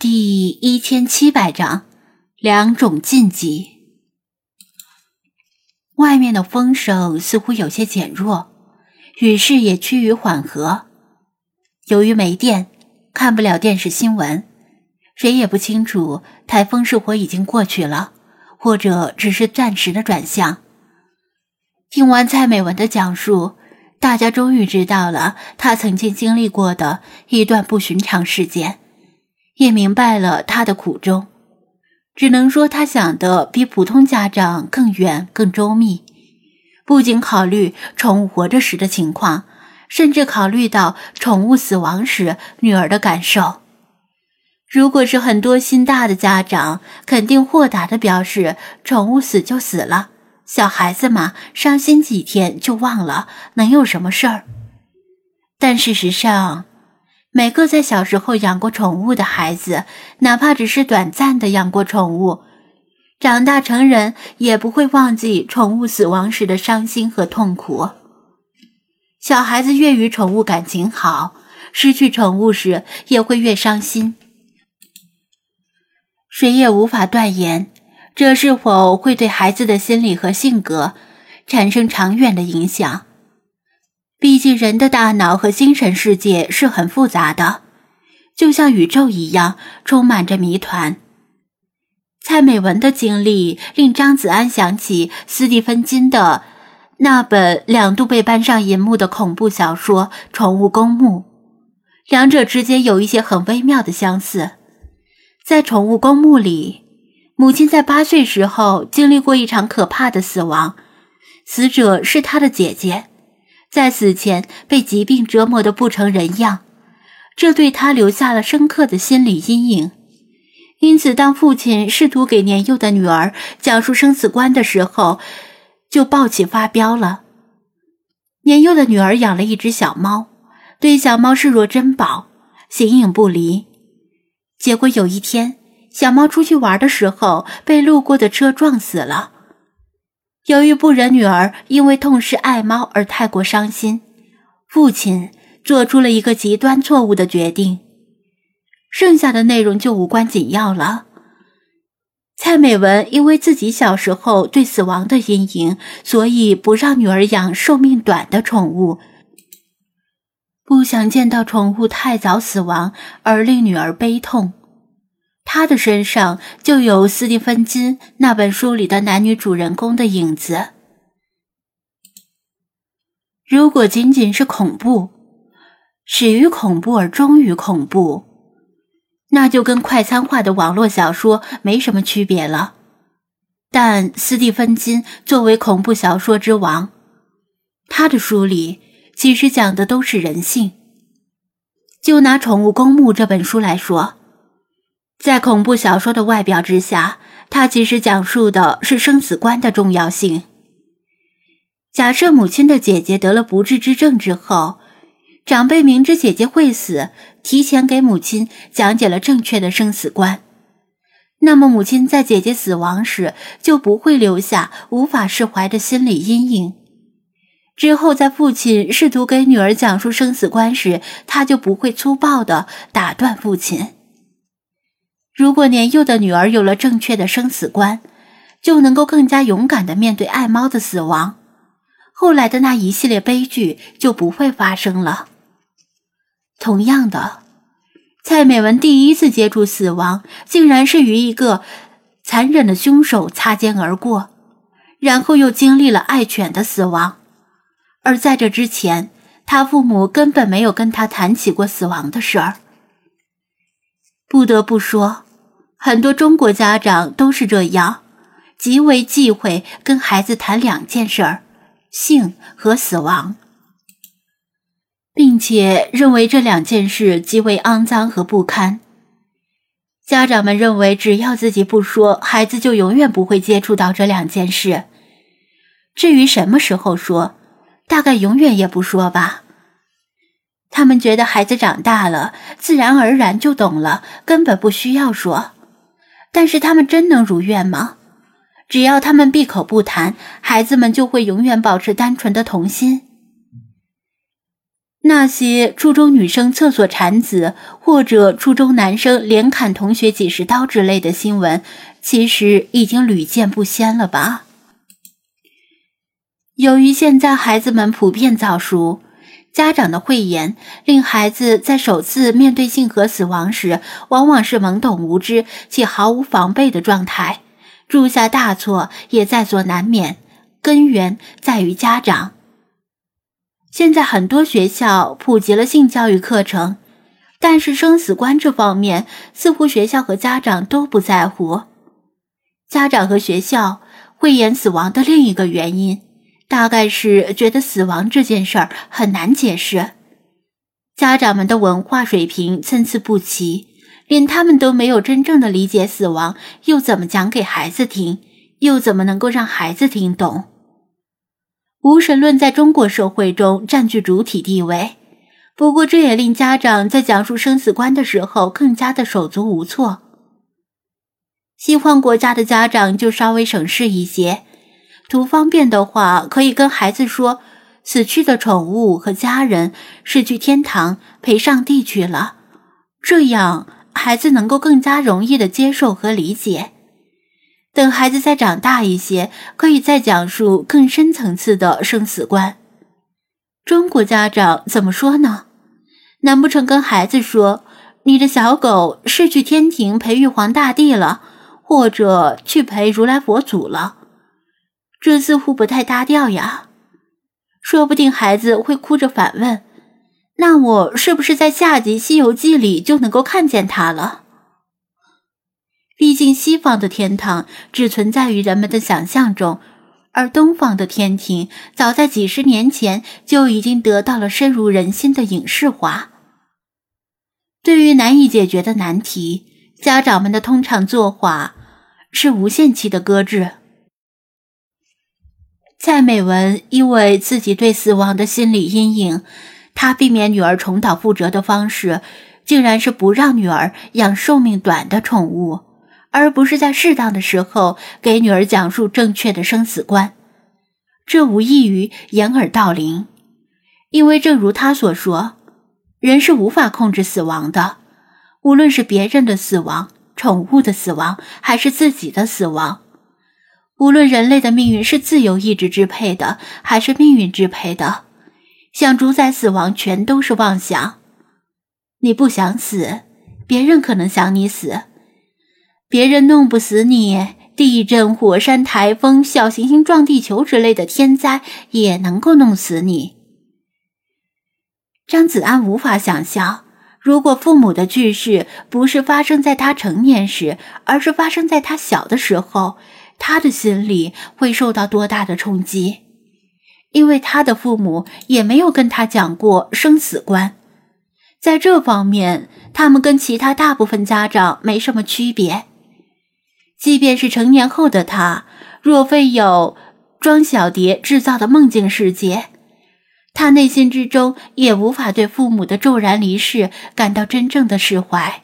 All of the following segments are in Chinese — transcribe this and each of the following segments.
第一千七百章，两种禁忌。外面的风声似乎有些减弱，雨势也趋于缓和。由于没电，看不了电视新闻，谁也不清楚台风是否已经过去了，或者只是暂时的转向。听完蔡美文的讲述，大家终于知道了她曾经经历过的一段不寻常事件。也明白了他的苦衷，只能说他想的比普通家长更远、更周密，不仅考虑宠物活着时的情况，甚至考虑到宠物死亡时女儿的感受。如果是很多心大的家长，肯定豁达的表示：“宠物死就死了，小孩子嘛，伤心几天就忘了，能有什么事儿？”但事实上，每个在小时候养过宠物的孩子，哪怕只是短暂的养过宠物，长大成人也不会忘记宠物死亡时的伤心和痛苦。小孩子越与宠物感情好，失去宠物时也会越伤心。谁也无法断言，这是否会对孩子的心理和性格产生长远的影响。毕竟，人的大脑和精神世界是很复杂的，就像宇宙一样，充满着谜团。蔡美文的经历令张子安想起斯蒂芬金的那本两度被搬上银幕的恐怖小说《宠物公墓》，两者之间有一些很微妙的相似。在《宠物公墓》里，母亲在八岁时候经历过一场可怕的死亡，死者是她的姐姐。在死前被疾病折磨得不成人样，这对他留下了深刻的心理阴影。因此，当父亲试图给年幼的女儿讲述生死观的时候，就暴起发飙了。年幼的女儿养了一只小猫，对小猫视若珍宝，形影不离。结果有一天，小猫出去玩的时候被路过的车撞死了。由于不忍女儿因为痛失爱猫而太过伤心，父亲做出了一个极端错误的决定。剩下的内容就无关紧要了。蔡美文因为自己小时候对死亡的阴影，所以不让女儿养寿命短的宠物，不想见到宠物太早死亡而令女儿悲痛。他的身上就有斯蒂芬金那本书里的男女主人公的影子。如果仅仅是恐怖，始于恐怖而终于恐怖，那就跟快餐化的网络小说没什么区别了。但斯蒂芬金作为恐怖小说之王，他的书里其实讲的都是人性。就拿《宠物公墓》这本书来说。在恐怖小说的外表之下，它其实讲述的是生死观的重要性。假设母亲的姐姐得了不治之症之后，长辈明知姐姐会死，提前给母亲讲解了正确的生死观，那么母亲在姐姐死亡时就不会留下无法释怀的心理阴影。之后，在父亲试图给女儿讲述生死观时，他就不会粗暴地打断父亲。如果年幼的女儿有了正确的生死观，就能够更加勇敢的面对爱猫的死亡，后来的那一系列悲剧就不会发生了。同样的，蔡美文第一次接触死亡，竟然是与一个残忍的凶手擦肩而过，然后又经历了爱犬的死亡，而在这之前，他父母根本没有跟他谈起过死亡的事儿。不得不说。很多中国家长都是这样，极为忌讳跟孩子谈两件事儿：性和死亡，并且认为这两件事极为肮脏和不堪。家长们认为，只要自己不说，孩子就永远不会接触到这两件事。至于什么时候说，大概永远也不说吧。他们觉得孩子长大了，自然而然就懂了，根本不需要说。但是他们真能如愿吗？只要他们闭口不谈，孩子们就会永远保持单纯的童心。那些初中女生厕所产子，或者初中男生连砍同学几十刀之类的新闻，其实已经屡见不鲜了吧？由于现在孩子们普遍早熟，家长的讳言令孩子在首次面对性和死亡时，往往是懵懂无知且毫无防备的状态，铸下大错也在所难免。根源在于家长。现在很多学校普及了性教育课程，但是生死观这方面似乎学校和家长都不在乎。家长和学校讳言死亡的另一个原因，大概是觉得死亡这件事儿很难解释。家长们的文化水平参差不齐，连他们都没有真正的理解死亡，又怎么讲给孩子听？又怎么能够让孩子听懂？无神论在中国社会中占据主体地位，不过这也令家长在讲述生死观的时候更加的手足无措。西方国家的家长就稍微省事一些，图方便的话，可以跟孩子说，死去的宠物和家人是去天堂陪上帝去了，这样孩子能够更加容易的接受和理解。等孩子再长大一些，可以再讲述更深层次的生死观。中国家长怎么说呢？难不成跟孩子说，你的小狗是去天庭陪玉皇大帝了，或者去陪如来佛祖了？这似乎不太搭调呀。说不定孩子会哭着反问：“那我是不是在下集《西游记》里就能够看见他了？”毕竟，西方的天堂只存在于人们的想象中，而东方的天庭早在几十年前就已经得到了深入人心的影视化。对于难以解决的难题，家长们的通常做法是无限期的搁置。蔡美文因为自己对死亡的心理阴影，她避免女儿重蹈覆辙的方式，竟然是不让女儿养寿命短的宠物。而不是在适当的时候给女儿讲述正确的生死观，这无异于掩耳盗铃。因为正如他所说，人是无法控制死亡的，无论是别人的死亡、宠物的死亡，还是自己的死亡；无论人类的命运是自由意志支配的，还是命运支配的，想主宰死亡全都是妄想。你不想死，别人可能想你死。别人弄不死你，地震、火山、台风、小行星撞地球之类的天灾也能够弄死你。张子安无法想象，如果父母的去世不是发生在他成年时，而是发生在他小的时候，他的心里会受到多大的冲击。因为他的父母也没有跟他讲过生死观，在这方面，他们跟其他大部分家长没什么区别。即便是成年后的他，若非有庄小蝶制造的梦境世界，他内心之中也无法对父母的骤然离世感到真正的释怀。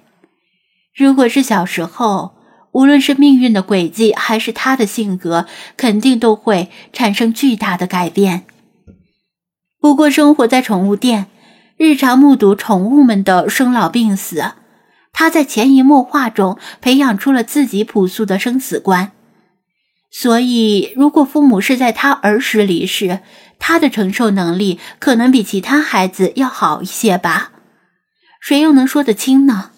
如果是小时候，无论是命运的轨迹，还是他的性格，肯定都会产生巨大的改变。不过，生活在宠物店，日常目睹宠物们的生老病死。他在潜移默化中培养出了自己朴素的生死观，所以如果父母是在他儿时离世，他的承受能力可能比其他孩子要好一些吧？谁又能说得清呢？